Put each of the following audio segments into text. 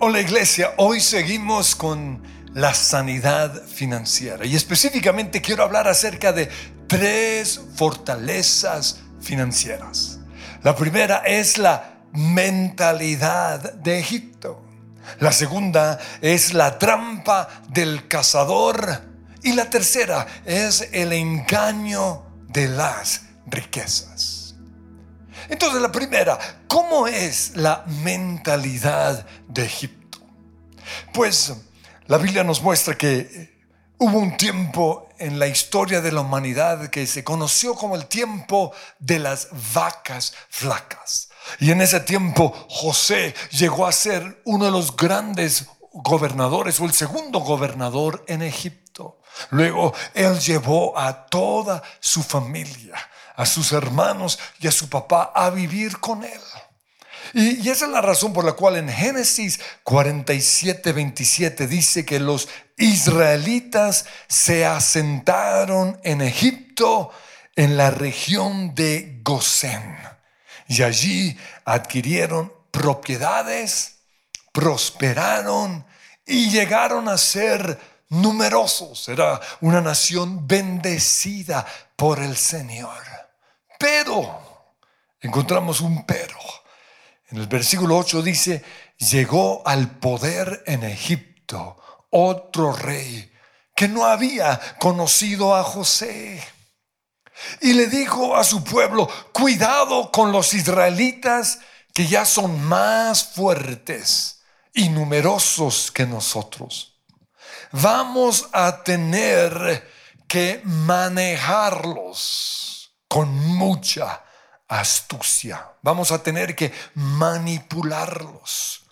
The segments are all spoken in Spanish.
Hola iglesia, hoy seguimos con la sanidad financiera y específicamente quiero hablar acerca de tres fortalezas financieras. La primera es la mentalidad de Egipto. La segunda es la trampa del cazador. Y la tercera es el engaño de las riquezas. Entonces la primera, ¿cómo es la mentalidad de Egipto? Pues la Biblia nos muestra que hubo un tiempo en la historia de la humanidad que se conoció como el tiempo de las vacas flacas. Y en ese tiempo José llegó a ser uno de los grandes gobernadores o el segundo gobernador en Egipto. Luego él llevó a toda su familia a sus hermanos y a su papá a vivir con él. Y, esa es la razón por la cual en Génesis 47, 27 dice que los israelitas se asentaron en Egipto, en la región de Gosén. Y allí adquirieron propiedades, prosperaron y llegaron a ser numerosos. Era una nación bendecida por el Señor. Pero, encontramos un pero. En el versículo 8 dice, llegó al poder en Egipto otro rey que no había conocido a José. Y le dijo a su pueblo, cuidado con los israelitas que ya son más fuertes y numerosos que nosotros. Vamos a tener que manejarlos con mucha astucia. Vamos a tener que manipularlos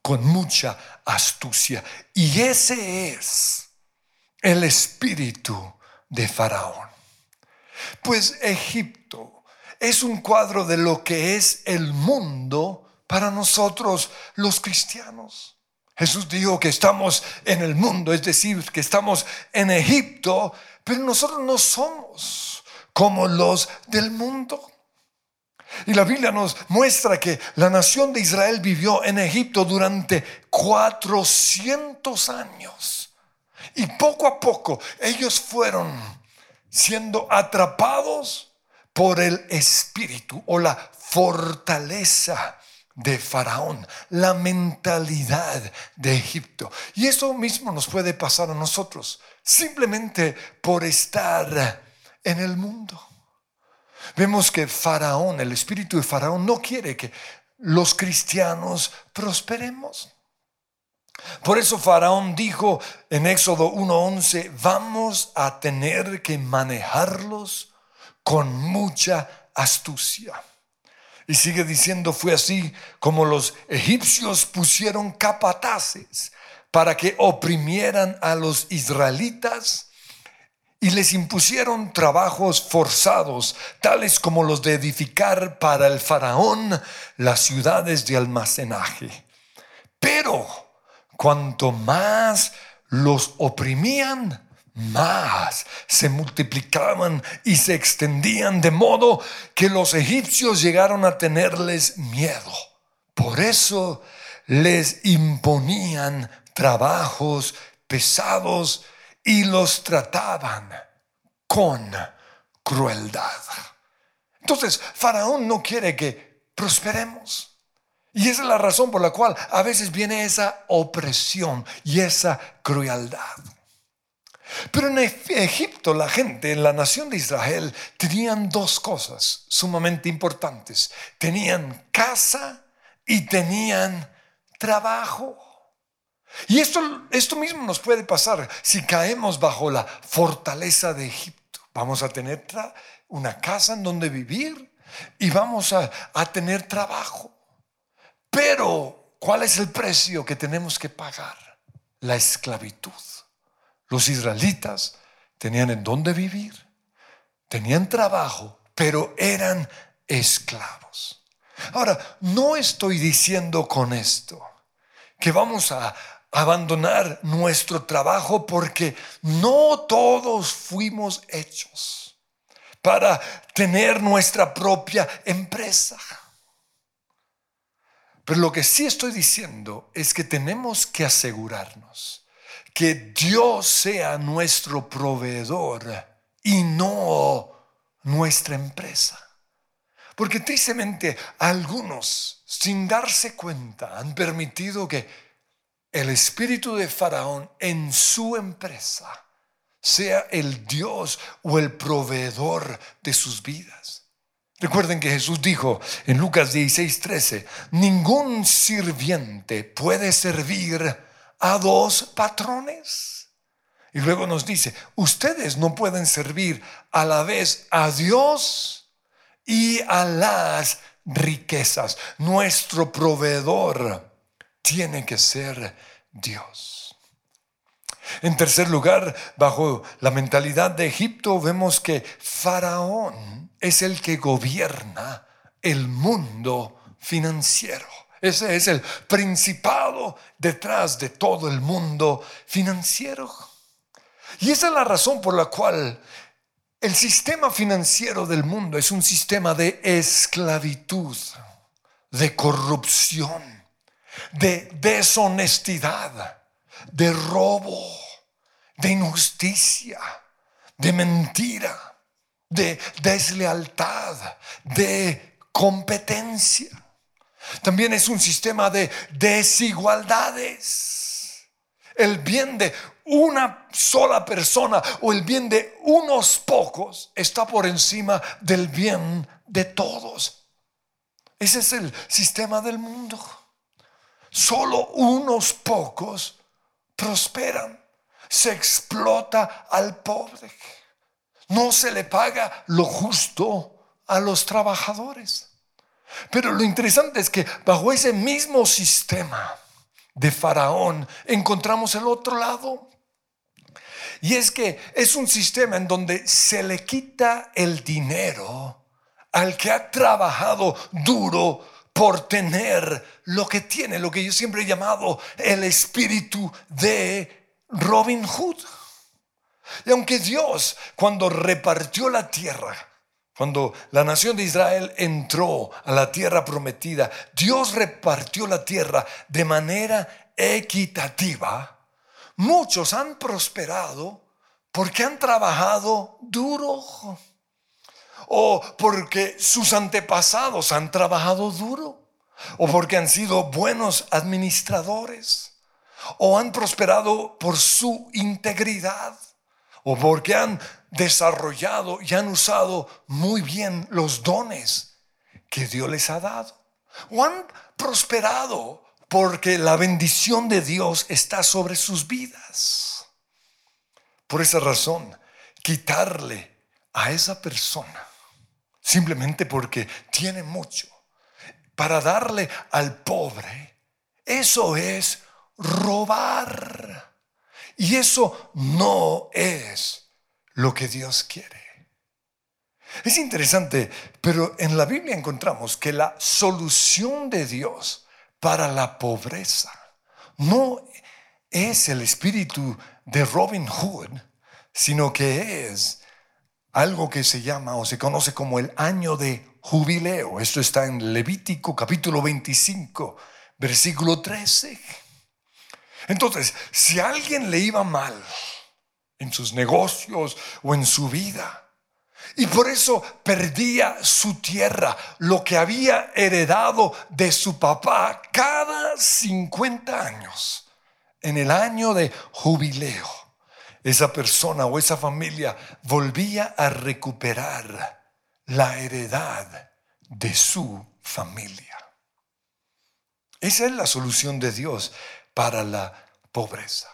con mucha astucia. Y ese es el espíritu de Faraón. Pues Egipto es un cuadro de lo que es el mundo para nosotros los cristianos. Jesús dijo que estamos en el mundo, es decir, que estamos en Egipto, pero nosotros no somos como los del mundo. Y la Biblia nos muestra que la nación de Israel vivió en Egipto durante 400 años. Y poco a poco ellos fueron siendo atrapados por el espíritu o la fortaleza de Faraón, la mentalidad de Egipto. Y eso mismo nos puede pasar a nosotros, simplemente por estar en el mundo. Vemos que Faraón, el espíritu de Faraón, no quiere que los cristianos prosperemos. Por eso Faraón dijo en Éxodo 1.11, vamos a tener que manejarlos con mucha astucia. Y sigue diciendo, fue así como los egipcios pusieron capataces para que oprimieran a los israelitas y les impusieron trabajos forzados, tales como los de edificar para el faraón las ciudades de almacenaje. Pero cuanto más los oprimían, más se multiplicaban y se extendían de modo que los egipcios llegaron a tenerles miedo. Por eso les imponían trabajos pesados y los trataban con crueldad. Entonces, Faraón no quiere que prosperemos. Y esa es la razón por la cual a veces viene esa opresión y esa crueldad. Pero en Egipto la gente, en la nación de Israel, tenían dos cosas sumamente importantes. Tenían casa y tenían trabajo. Y esto, esto mismo nos puede pasar si caemos bajo la fortaleza de Egipto. Vamos a tener una casa en donde vivir y vamos a, a tener trabajo. Pero, ¿cuál es el precio que tenemos que pagar? La esclavitud. Los israelitas tenían en dónde vivir, tenían trabajo, pero eran esclavos. Ahora, no estoy diciendo con esto que vamos a, abandonar nuestro trabajo porque no todos fuimos hechos para tener nuestra propia empresa. Pero lo que sí estoy diciendo es que tenemos que asegurarnos que Dios sea nuestro proveedor y no nuestra empresa. Porque tristemente algunos, sin darse cuenta, han permitido que el espíritu de Faraón en su empresa sea el Dios o el proveedor de sus vidas. Recuerden que Jesús dijo en Lucas 16, 13, ningún sirviente puede servir a dos patrones. Y luego nos dice, ustedes no pueden servir a la vez a Dios y a las riquezas. Nuestro proveedor tiene que ser Dios. En tercer lugar, bajo la mentalidad de Egipto, vemos que Faraón es el que gobierna el mundo financiero. Ese es el principado detrás de todo el mundo financiero. Y esa es la razón por la cual el sistema financiero del mundo es un sistema de esclavitud, de corrupción, de deshonestidad, de robo, de injusticia, de mentira, de deslealtad, de competencia. También es un sistema de desigualdades. El bien de una sola persona o el bien de unos pocos está por encima del bien de todos. Ese es el sistema del mundo. Solo unos pocos prosperan. Se explota al pobre. No se le paga lo justo a los trabajadores. Pero lo interesante es que bajo ese mismo sistema de Faraón encontramos el otro lado. Y es que es un sistema en donde se le quita el dinero al que ha trabajado duro por tener lo que tiene, lo que yo siempre he llamado el espíritu de Robin Hood. Y aunque Dios, cuando repartió la tierra, cuando la nación de Israel entró a la tierra prometida, Dios repartió la tierra de manera equitativa. Muchos han prosperado porque han trabajado duro o porque sus antepasados han trabajado duro o porque han sido buenos administradores o han prosperado por su integridad o porque han desarrollado y han usado muy bien los dones que Dios les ha dado. O han prosperado porque la bendición de Dios está sobre sus vidas. Por esa razón, quitarle a esa persona, simplemente porque tiene mucho, para darle al pobre, eso es robar. Y eso no es lo que Dios quiere. Es interesante, pero en la Biblia encontramos que la solución de Dios para la pobreza no es el espíritu de Robin Hood, sino que es algo que se llama o se conoce como el año de jubileo. Esto está en Levítico capítulo 25, versículo 13. Entonces, si a alguien le iba mal en sus negocios o en su vida, y por eso perdía su tierra, lo que había heredado de su papá cada 50 años, en el año de jubileo, esa persona o esa familia volvía a recuperar la heredad de su familia. Esa es la solución de Dios para la pobreza.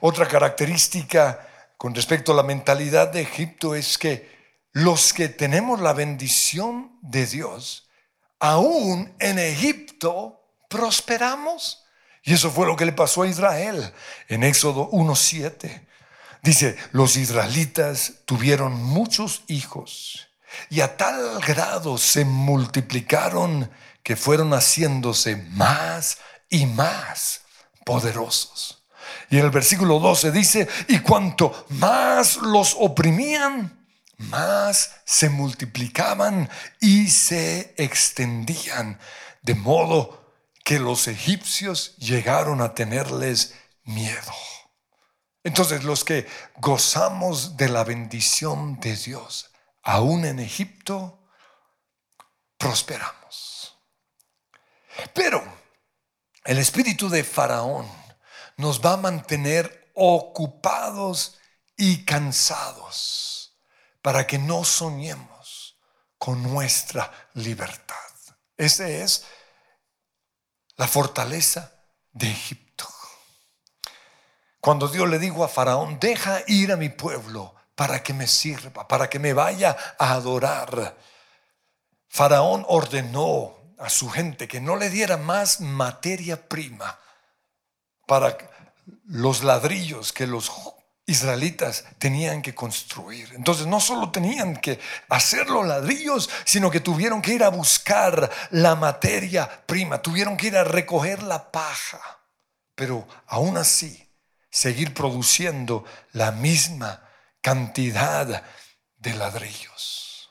Otra característica con respecto a la mentalidad de Egipto es que los que tenemos la bendición de Dios, aún en Egipto prosperamos. Y eso fue lo que le pasó a Israel en Éxodo 1.7. Dice, los israelitas tuvieron muchos hijos y a tal grado se multiplicaron que fueron haciéndose más y más poderosos. Y en el versículo 12 dice, y cuanto más los oprimían, más se multiplicaban y se extendían, de modo que los egipcios llegaron a tenerles miedo. Entonces los que gozamos de la bendición de Dios, aún en Egipto, prosperamos. Pero el espíritu de Faraón nos va a mantener ocupados y cansados para que no soñemos con nuestra libertad. Esa es la fortaleza de Egipto. Cuando Dios le dijo a Faraón, deja ir a mi pueblo para que me sirva, para que me vaya a adorar. Faraón ordenó a su gente que no le diera más materia prima para los ladrillos que los israelitas tenían que construir. Entonces no solo tenían que hacer los ladrillos, sino que tuvieron que ir a buscar la materia prima, tuvieron que ir a recoger la paja, pero aún así seguir produciendo la misma cantidad de ladrillos.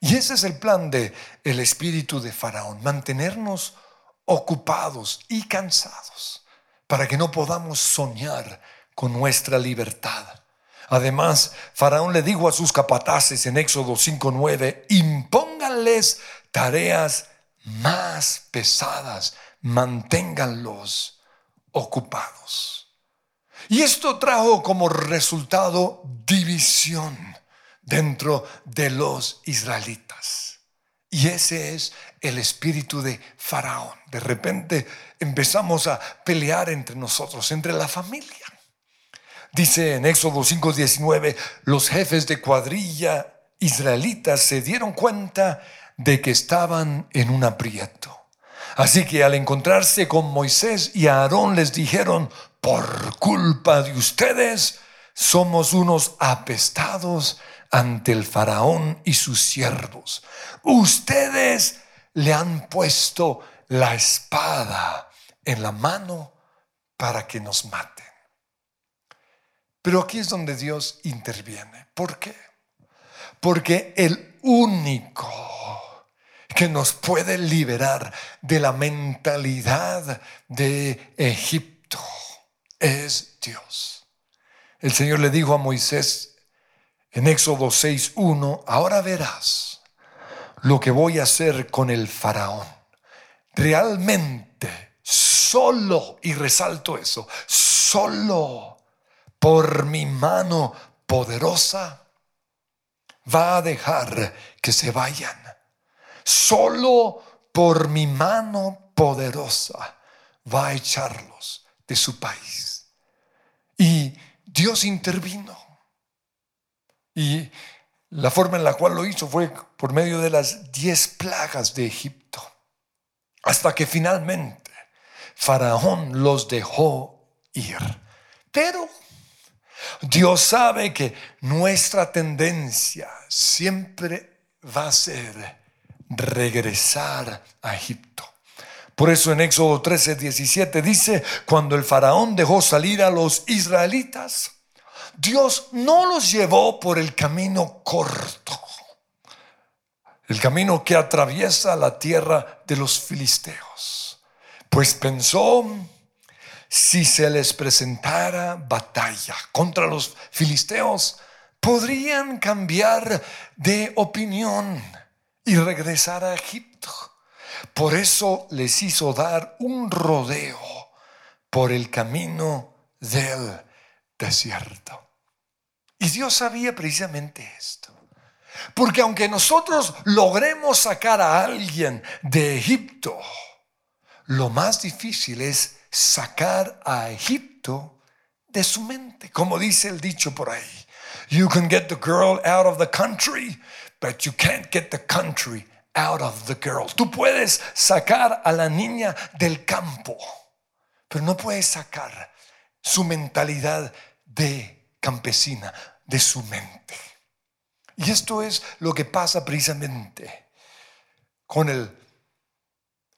Y ese es el plan de el espíritu de Faraón, mantenernos ocupados y cansados para que no podamos soñar con nuestra libertad. Además, Faraón le dijo a sus capataces en Éxodo 5:9, impónganles tareas más pesadas, manténganlos ocupados. Y esto trajo como resultado división dentro de los israelitas. Y ese es el espíritu de Faraón. De repente empezamos a pelear entre nosotros, entre la familia. Dice en Éxodo 5:19, los jefes de cuadrilla israelitas se dieron cuenta de que estaban en un aprieto. Así que al encontrarse con Moisés y Aarón les dijeron, por culpa de ustedes somos unos apestados ante el faraón y sus siervos. Ustedes le han puesto la espada en la mano para que nos maten. Pero aquí es donde Dios interviene. ¿Por qué? Porque el único que nos puede liberar de la mentalidad de Egipto es Dios. El Señor le dijo a Moisés en Éxodo 6.1, ahora verás lo que voy a hacer con el faraón. Realmente, solo, y resalto eso, solo por mi mano poderosa, va a dejar que se vayan. Solo por mi mano poderosa va a echarlos de su país. Y Dios intervino. Y la forma en la cual lo hizo fue por medio de las diez plagas de Egipto. Hasta que finalmente Faraón los dejó ir. Pero Dios sabe que nuestra tendencia siempre va a ser regresar a Egipto. Por eso en Éxodo 13, 17 dice, cuando el faraón dejó salir a los israelitas, Dios no los llevó por el camino corto, el camino que atraviesa la tierra de los filisteos, pues pensó si se les presentara batalla contra los filisteos, podrían cambiar de opinión y regresar a Egipto. Por eso les hizo dar un rodeo por el camino del desierto. Y Dios sabía precisamente esto. Porque aunque nosotros logremos sacar a alguien de Egipto, lo más difícil es sacar a Egipto de su mente. Como dice el dicho por ahí. You can get the girl out of the country, but you can't get the country out of the girl. Tú puedes sacar a la niña del campo, pero no puedes sacar su mentalidad de campesina de su mente. Y esto es lo que pasa precisamente con el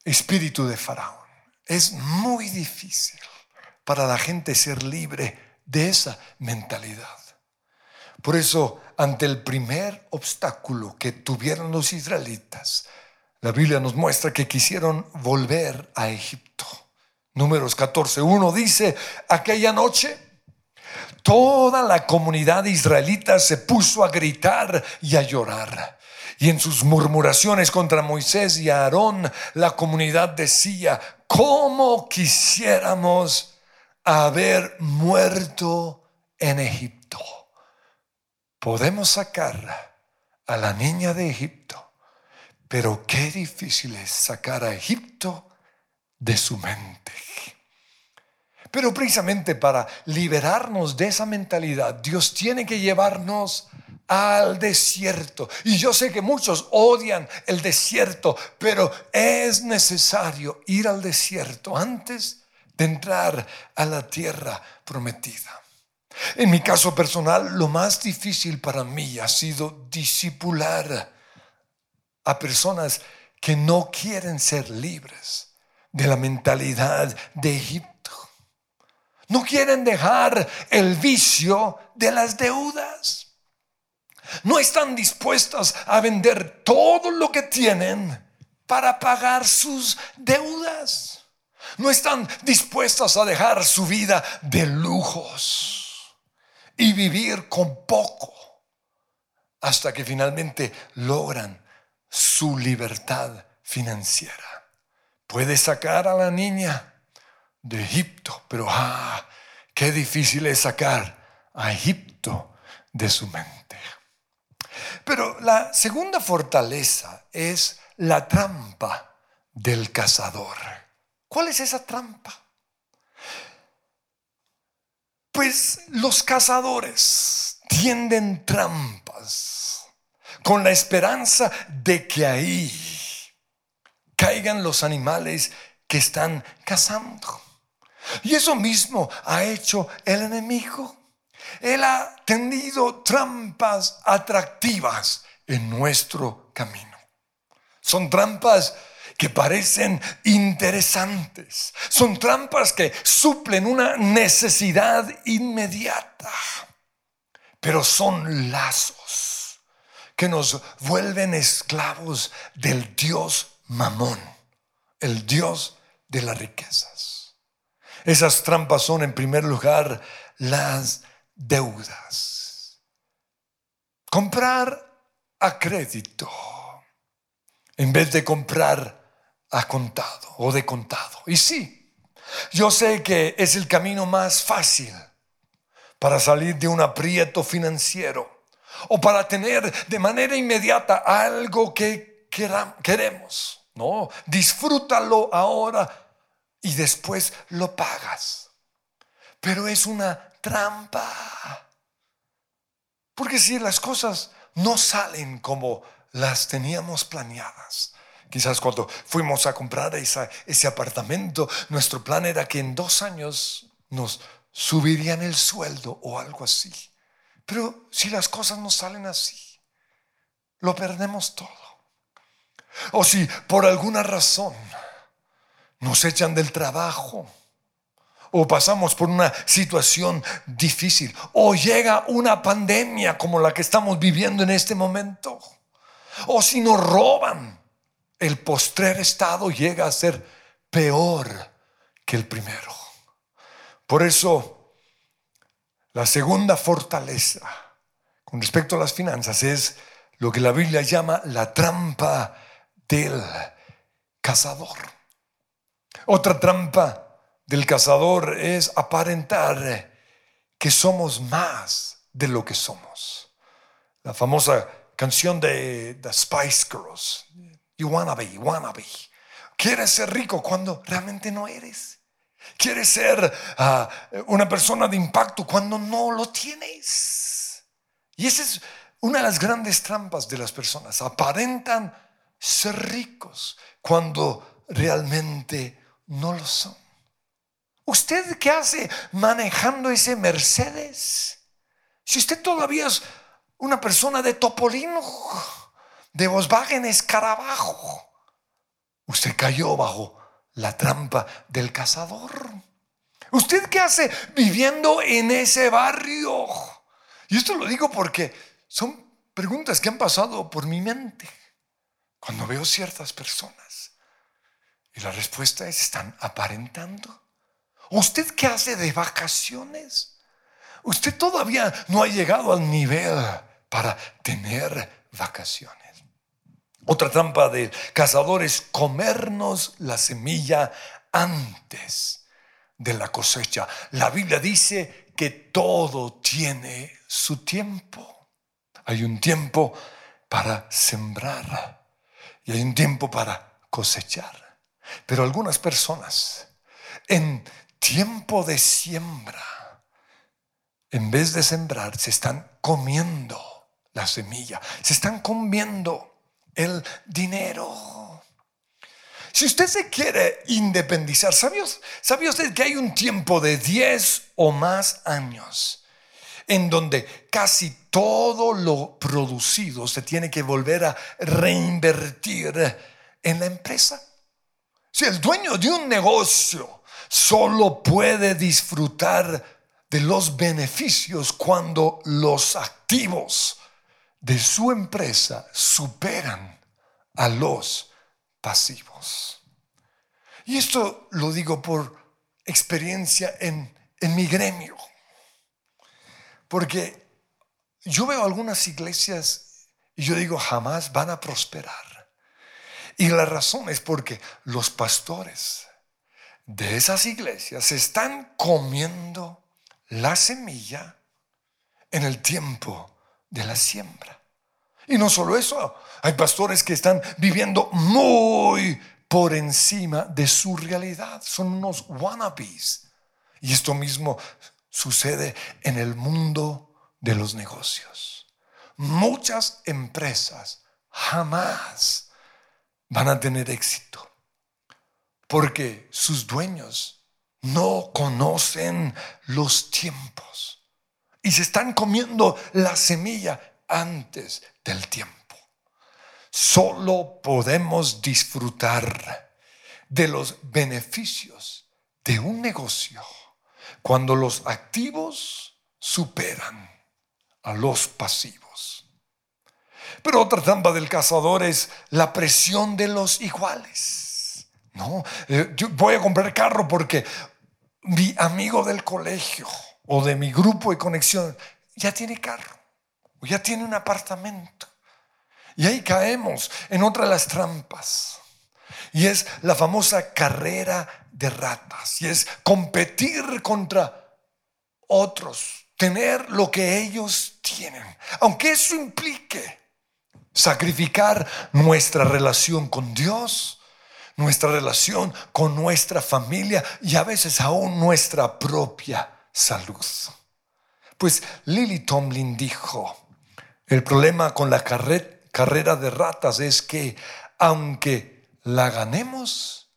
espíritu de Faraón. Es muy difícil para la gente ser libre de esa mentalidad. Por eso, ante el primer obstáculo que tuvieron los israelitas, La Biblia nos muestra que quisieron volver a Egipto. Números 14.1 dice, aquella noche toda la comunidad israelita se puso a gritar y a llorar. Y en sus murmuraciones contra Moisés y Aarón, la comunidad decía, ¿cómo quisiéramos haber muerto en Egipto? Podemos sacar a la niña de Egipto pero qué difícil es sacar a Egipto de su mente. Pero precisamente para liberarnos de esa mentalidad, Dios tiene que llevarnos al desierto. Y yo sé que muchos odian el desierto, pero es necesario ir al desierto antes de entrar a la tierra prometida. En mi caso personal, lo más difícil para mí ha sido disipular a personas que no quieren ser libres de la mentalidad de Egipto. No quieren dejar el vicio de las deudas. No están dispuestas a vender todo lo que tienen para pagar sus deudas. No están dispuestas a dejar su vida de lujos y vivir con poco hasta que finalmente logran su libertad financiera. Puede sacar a la niña de Egipto, pero ah, qué difícil es sacar a Egipto de su mente. Pero la segunda fortaleza es la trampa del cazador. ¿Cuál es esa trampa? Pues los cazadores tienden trampas con la esperanza de que ahí caigan los animales que están cazando. Y eso mismo ha hecho el enemigo. Él ha tendido trampas atractivas en nuestro camino. Son trampas que parecen interesantes. Son trampas que suplen una necesidad inmediata. Pero son lazos que nos vuelven esclavos del Dios mamón, el Dios de las riquezas. Esas trampas son en primer lugar las deudas. Comprar a crédito en vez de comprar contado o de contado. Y sí, yo sé que es el camino más fácil para salir de un aprieto financiero o para tener de manera inmediata algo que queremos. No, disfrútalo ahora y después lo pagas. Pero es una trampa. Porque si las cosas no salen como las teníamos planeadas, quizás cuando fuimos a comprar ese apartamento, nuestro plan era que en dos años nos subirían el sueldo o algo así. Pero si las cosas no salen así, lo perdemos todo. O si por alguna razón nos echan del trabajo, o pasamos por una situación difícil, o llega una pandemia como la que estamos viviendo en este momento, o si nos roban, el postrer estado llega a ser peor que el primero. Por eso la segunda fortaleza con respecto a las finanzas es lo que la Biblia llama la trampa del cazador. Otra trampa del cazador es aparentar que somos más de lo que somos. La famosa canción de The Spice Girls. You wanna be, wanna be. Quieres ser rico cuando realmente no eres. Quieres ser ah, una persona de impacto cuando no lo tienes. Y esa es una de las grandes trampas de las personas. Aparentan ser ricos cuando realmente no lo son. ¿Usted qué hace manejando ese Mercedes? Si usted todavía es una persona de Topolino, de Volkswagen Escarabajo, usted cayó bajo la trampa del cazador. ¿Usted qué hace viviendo en ese barrio? Y esto lo digo porque son preguntas que han pasado por mi mente. cuando veo ciertas personas? Y la respuesta es, están aparentando. ¿Usted qué hace de vacaciones? Usted todavía no ha llegado al nivel para tener vacaciones. Otra trampa del cazador es comernos la semilla antes de la cosecha. La Biblia dice que todo tiene su tiempo. Hay un tiempo para sembrar y hay un tiempo para cosechar. Pero algunas personas en tiempo de siembra, en vez de sembrar, se están comiendo la semilla, se están comiendo el dinero. Si usted se quiere independizar, ¿sabía, usted que hay un tiempo de 10 o más años en donde casi todo lo producido se tiene que volver a reinvertir en la empresa? Si el dueño de un negocio solo puede disfrutar de los beneficios cuando los activos de su empresa superan a los pasivos. Y esto lo digo por experiencia en, en mi gremio. Porque yo veo algunas iglesias y yo digo, jamás van a prosperar. Y la razón es porque los pastores de esas iglesias están comiendo la semilla en el tiempo de la siembra. Y no solo eso, hay pastores que están viviendo muy por encima de su realidad. Son unos wannabes. Y esto mismo sucede en el mundo de los negocios. Muchas empresas jamás van a tener éxito porque sus dueños no conocen los tiempos y se están comiendo la semilla antes del tiempo. Solo podemos disfrutar de los beneficios de un negocio cuando los activos superan a los pasivos. Pero otra trampa del cazador es la presión de los iguales. No, eh, yo voy a comprar carro porque mi amigo del colegio o de mi grupo de conexión ya tiene carro o ya tiene un apartamento. Y ahí caemos en otra de las trampas. Y es la famosa carrera de ratas. Y es competir contra otros, tener lo que ellos tienen. Aunque eso implique sacrificar nuestra relación con Dios, nuestra relación con nuestra familia y a veces aún nuestra propia salud. Pues Lily Tomlin dijo, el problema con la carrera de ratas es que aunque la ganemos,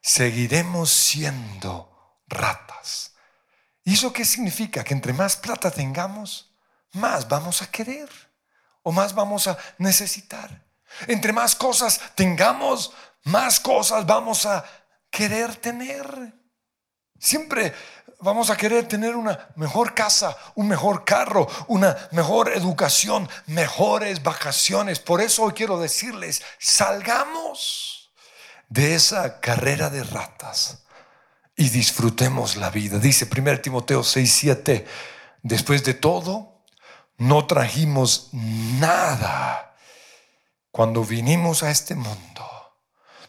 seguiremos siendo ratas. ¿Y eso qué significa? Que entre más plata tengamos, más vamos a querer o más vamos a necesitar. Entre más cosas tengamos, más cosas vamos a querer tener. Siempre vamos a querer tener una mejor casa, un mejor carro, una mejor educación, mejores vacaciones. Por eso hoy quiero decirles, salgamos de esa carrera de ratas y disfrutemos la vida. Dice 1 Timoteo 6, 7, después de todo, no trajimos nada cuando vinimos a este mundo,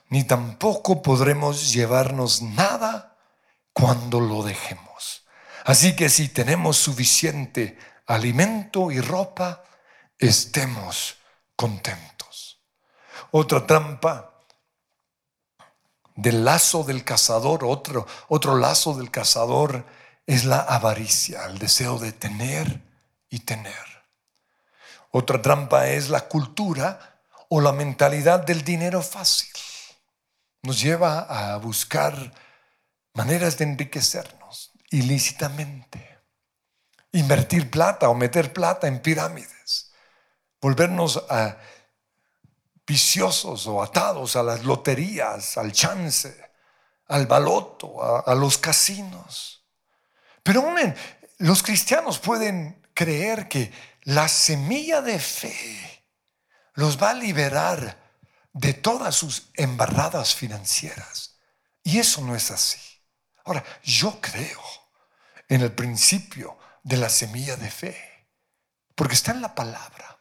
ni tampoco podremos llevarnos nada cuando lo dejemos. Así que si tenemos suficiente alimento y ropa, estemos contentos. Otra trampa del lazo del cazador, otro, otro lazo del cazador es la avaricia, el deseo de tener y tener. Otra trampa es la cultura o la mentalidad del dinero fácil. Nos lleva a buscar maneras de enriquecernos ilícitamente, invertir plata o meter plata en pirámides, volvernos a viciosos o atados a las loterías, al chance, al baloto, a, los casinos. Pero los cristianos pueden creer que la semilla de fe los va a liberar de todas sus embarradas financieras. Y eso no es así. Ahora, yo creo en el principio de la semilla de fe, porque está en la palabra.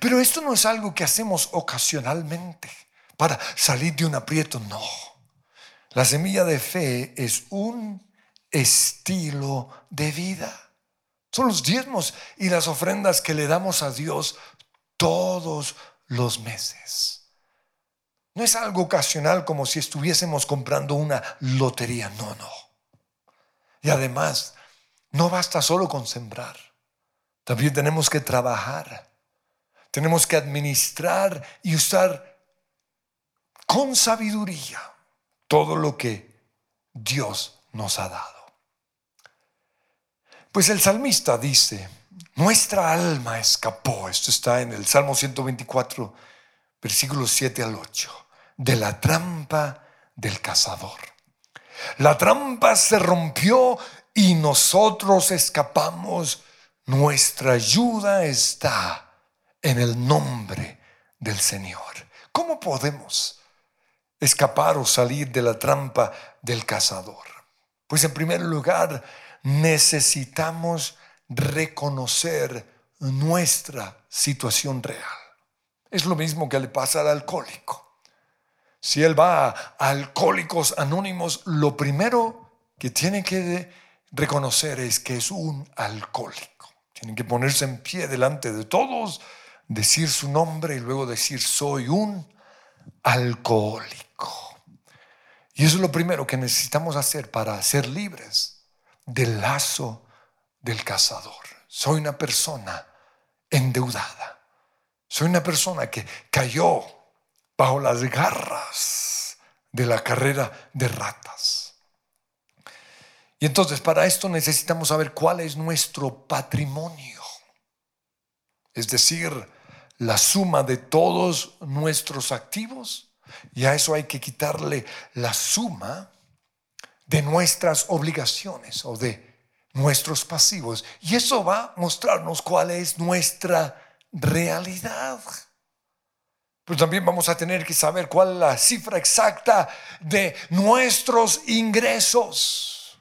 Pero esto no es algo que hacemos ocasionalmente para salir de un aprieto, no. La semilla de fe es un estilo de vida. Son los diezmos y las ofrendas que le damos a Dios todos los meses. No es algo ocasional como si estuviésemos comprando una lotería, no, no. Y además, no basta solo con sembrar, también tenemos que trabajar, tenemos que administrar y usar con sabiduría todo lo que Dios nos ha dado. Pues el salmista dice, nuestra alma escapó, esto está en el Salmo 124, versículos 7 al 8 de la trampa del cazador. La trampa se rompió y nosotros escapamos. Nuestra ayuda está en el nombre del Señor. ¿Cómo podemos escapar o salir de la trampa del cazador? Pues en primer lugar, necesitamos reconocer nuestra situación real. Es lo mismo que le pasa al alcohólico. Si él va a Alcohólicos Anónimos, lo primero que tiene que reconocer es que es un alcohólico. Tienen que ponerse en pie delante de todos, decir su nombre y luego decir soy un alcohólico. Y eso es lo primero que necesitamos hacer para ser libres del lazo del cazador. Soy una persona endeudada. Soy una persona que cayó bajo las garras de la carrera de ratas. Y entonces para esto necesitamos saber cuál es nuestro patrimonio. Es decir, la suma de todos nuestros activos. Y a eso hay que quitarle la suma de nuestras obligaciones o de nuestros pasivos. Y eso va a mostrarnos cuál es nuestra realidad. Pero también vamos a tener que saber cuál es la cifra exacta de nuestros ingresos.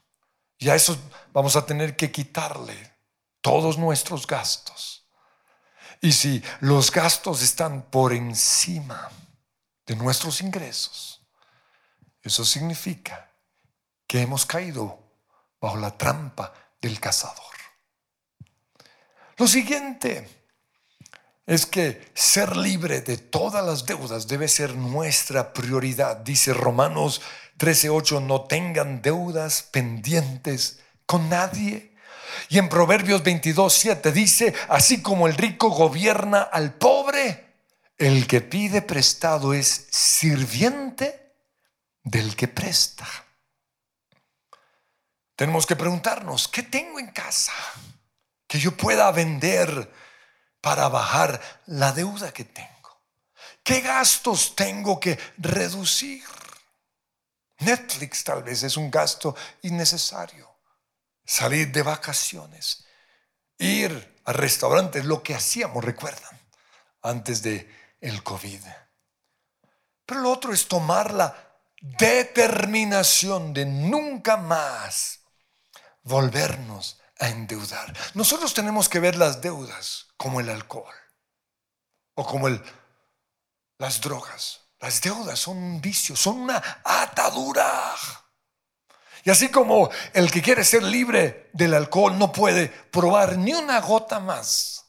Y a eso vamos a tener que quitarle todos nuestros gastos. Y si los gastos están por encima de nuestros ingresos, eso significa que hemos caído bajo la trampa del cazador. Lo siguiente es que ser libre de todas las deudas debe ser nuestra prioridad. Dice Romanos 13:8, no tengan deudas pendientes con nadie. Y en Proverbios 22:7 dice, así como el rico gobierna al pobre, el que pide prestado es sirviente del que presta. Tenemos que preguntarnos, ¿qué tengo en casa que yo pueda vender? Para bajar la deuda que tengo? ¿Qué gastos tengo que reducir? Netflix tal vez es un gasto innecesario. Salir de vacaciones, ir a restaurantes, lo que hacíamos, recuerdan, antes de el COVID. Pero lo otro es tomar la determinación de nunca más volvernos a endeudar. Nosotros tenemos que ver las deudas como el alcohol o como el, las drogas. Las deudas son un vicio, son una atadura. Y así como el que quiere ser libre del alcohol no puede probar ni una gota más,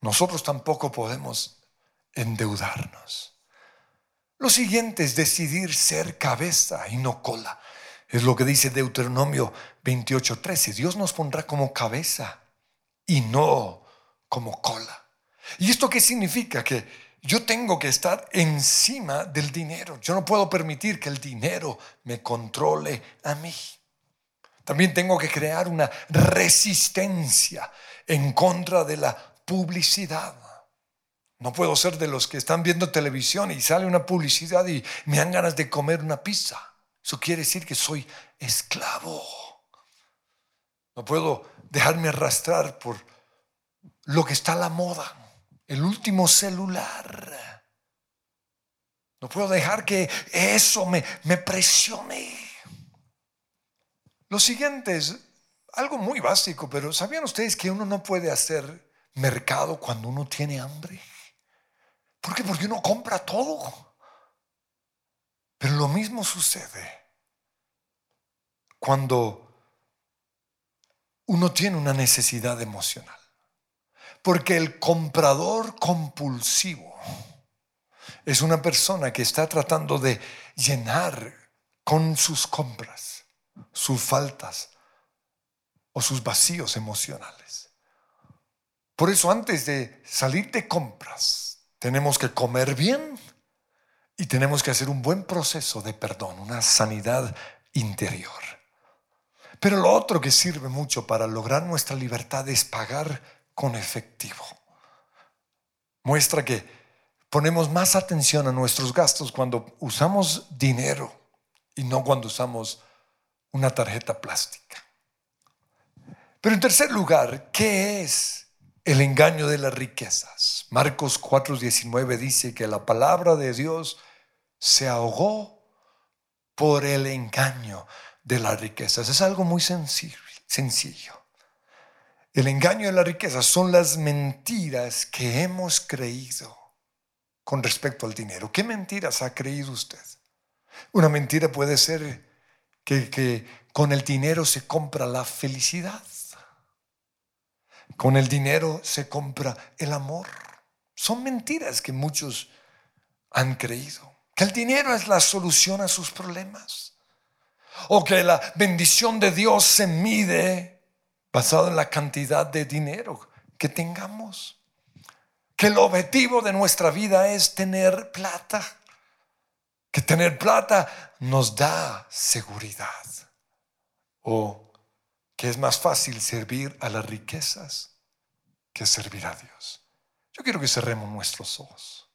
nosotros tampoco podemos endeudarnos. Lo siguiente es decidir ser cabeza y no cola. Es lo que dice Deuteronomio 28:13. Dios nos pondrá como cabeza y no como cola. ¿Y esto qué significa? Que yo tengo que estar encima del dinero. Yo no puedo permitir que el dinero me controle a mí. También tengo que crear una resistencia en contra de la publicidad. No puedo ser de los que están viendo televisión y sale una publicidad y me dan ganas de comer una pizza. Eso quiere decir que soy esclavo. No puedo dejarme arrastrar por lo que está a la moda, el último celular. No puedo dejar que eso me, me presione. Lo siguiente es algo muy básico, pero ¿sabían ustedes que uno no puede hacer mercado cuando uno tiene hambre? ¿Por qué? Porque uno compra todo. Pero lo mismo sucede cuando uno tiene una necesidad emocional. Porque el comprador compulsivo es una persona que está tratando de llenar con sus compras sus faltas o sus vacíos emocionales. Por eso antes de salir de compras, tenemos que comer bien y tenemos que hacer un buen proceso de perdón, una sanidad interior. Pero lo otro que sirve mucho para lograr nuestra libertad es pagar con efectivo. Muestra que ponemos más atención a nuestros gastos cuando usamos dinero y no cuando usamos una tarjeta plástica. Pero en tercer lugar, ¿qué es el engaño de las riquezas? Marcos 4:19 dice que la palabra de Dios se ahogó por el engaño de las riquezas. Es algo muy sencillo. El engaño de las riquezas son las mentiras que hemos creído con respecto al dinero. ¿Qué mentiras ha creído usted? Una mentira puede ser que, que con el dinero se compra la felicidad. Con el dinero se compra el amor. Son mentiras que muchos han creído. Que el dinero es la solución a sus problemas. O que la bendición de Dios se mide basado en la cantidad de dinero que tengamos. Que el objetivo de nuestra vida es tener plata. Que tener plata nos da seguridad. O que es más fácil servir a las riquezas que servir a Dios. Yo quiero que cerremos nuestros ojos.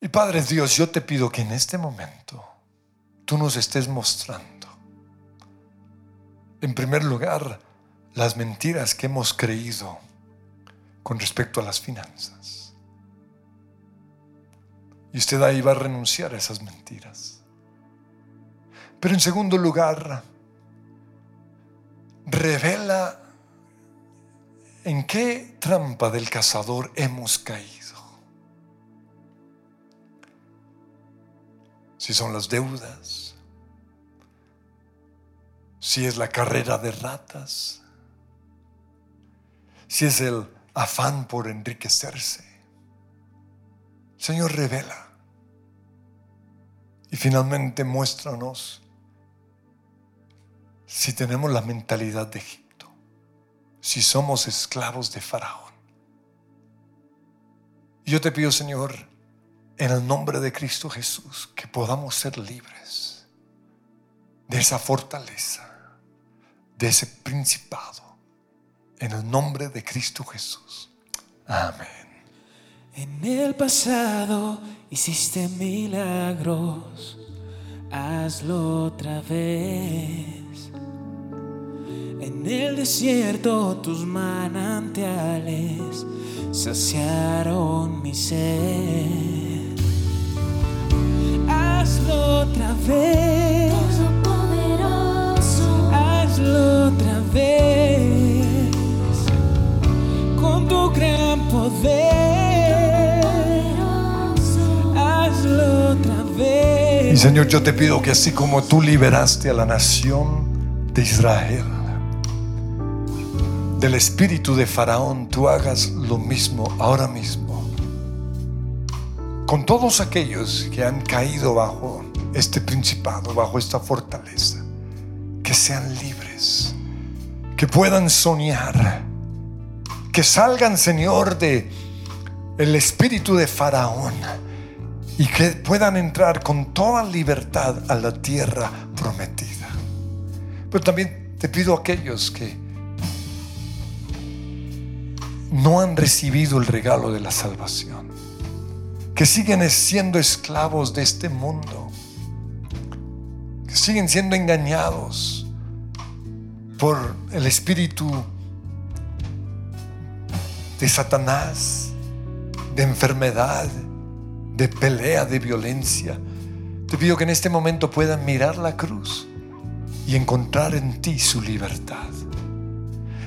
Y Padre Dios, yo te pido que en este momento tú nos estés mostrando, en primer lugar, las mentiras que hemos creído con respecto a las finanzas. Y usted ahí va a renunciar a esas mentiras. Pero en segundo lugar, revela en qué trampa del cazador hemos caído. si son las deudas, si es la carrera de ratas, si es el afán por enriquecerse. Señor, revela. Y finalmente muéstranos si tenemos la mentalidad de Egipto, si somos esclavos de Faraón. yo te pido, Señor, en el nombre de Cristo Jesús, que podamos ser libres de esa fortaleza, de ese principado, en el nombre de Cristo Jesús. Amén. En el pasado hiciste milagros, hazlo otra vez. En el desierto tus manantiales saciaron mi sed hazlo otra vez. Todopoderoso, hazlo otra vez. Con tu gran poder, hazlo otra vez. Y Señor, yo te pido que así como tú liberaste a la nación de Israel del espíritu de Faraón, tú hagas lo mismo ahora mismo con todos aquellos que han caído bajo este principado, bajo esta fortaleza, que sean libres, que puedan soñar, que salgan, Señor, de el espíritu de Faraón y que puedan entrar con toda libertad a la tierra prometida. Pero también te pido a aquellos que no han recibido el regalo de la salvación que siguen siendo esclavos de este mundo, que siguen siendo engañados por el espíritu de Satanás, de enfermedad, de pelea, de violencia. Te pido que en este momento puedan mirar la cruz y encontrar en ti su libertad.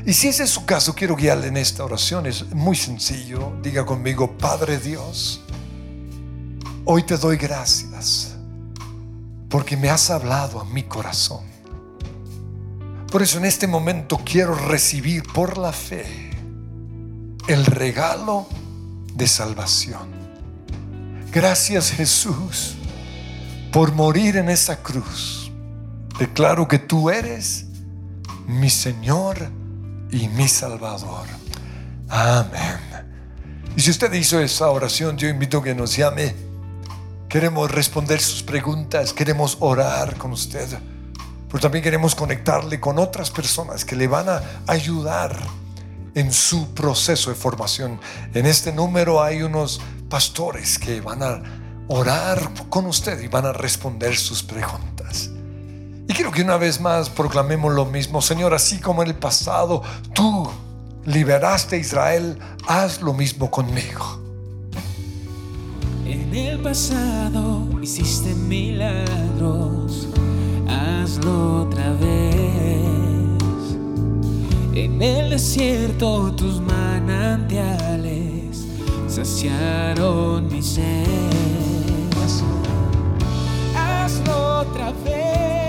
Y si ese es su caso, quiero guiarle en esta oración. Es muy sencillo. Diga conmigo, Padre Dios, hoy te doy gracias porque me has hablado a mi corazón. Por eso en este momento quiero recibir por la fe el regalo de salvación. Gracias Jesús por morir en esa cruz. Declaro que tú eres mi Señor y mi Salvador. Amén. Y si usted hizo esa oración, yo invito a que nos llame. Queremos responder sus preguntas, queremos orar con usted, pero también queremos conectarle con otras personas que le van a ayudar en su proceso de formación. En este número hay unos pastores que van a orar con usted y van a responder sus preguntas. Quiero que una vez más proclamemos lo mismo, Señor, así como en el pasado tú liberaste a Israel, haz lo mismo conmigo. En el pasado hiciste milagros, hazlo otra vez. En el desierto tus manantiales saciaron mi sed. Hazlo otra vez.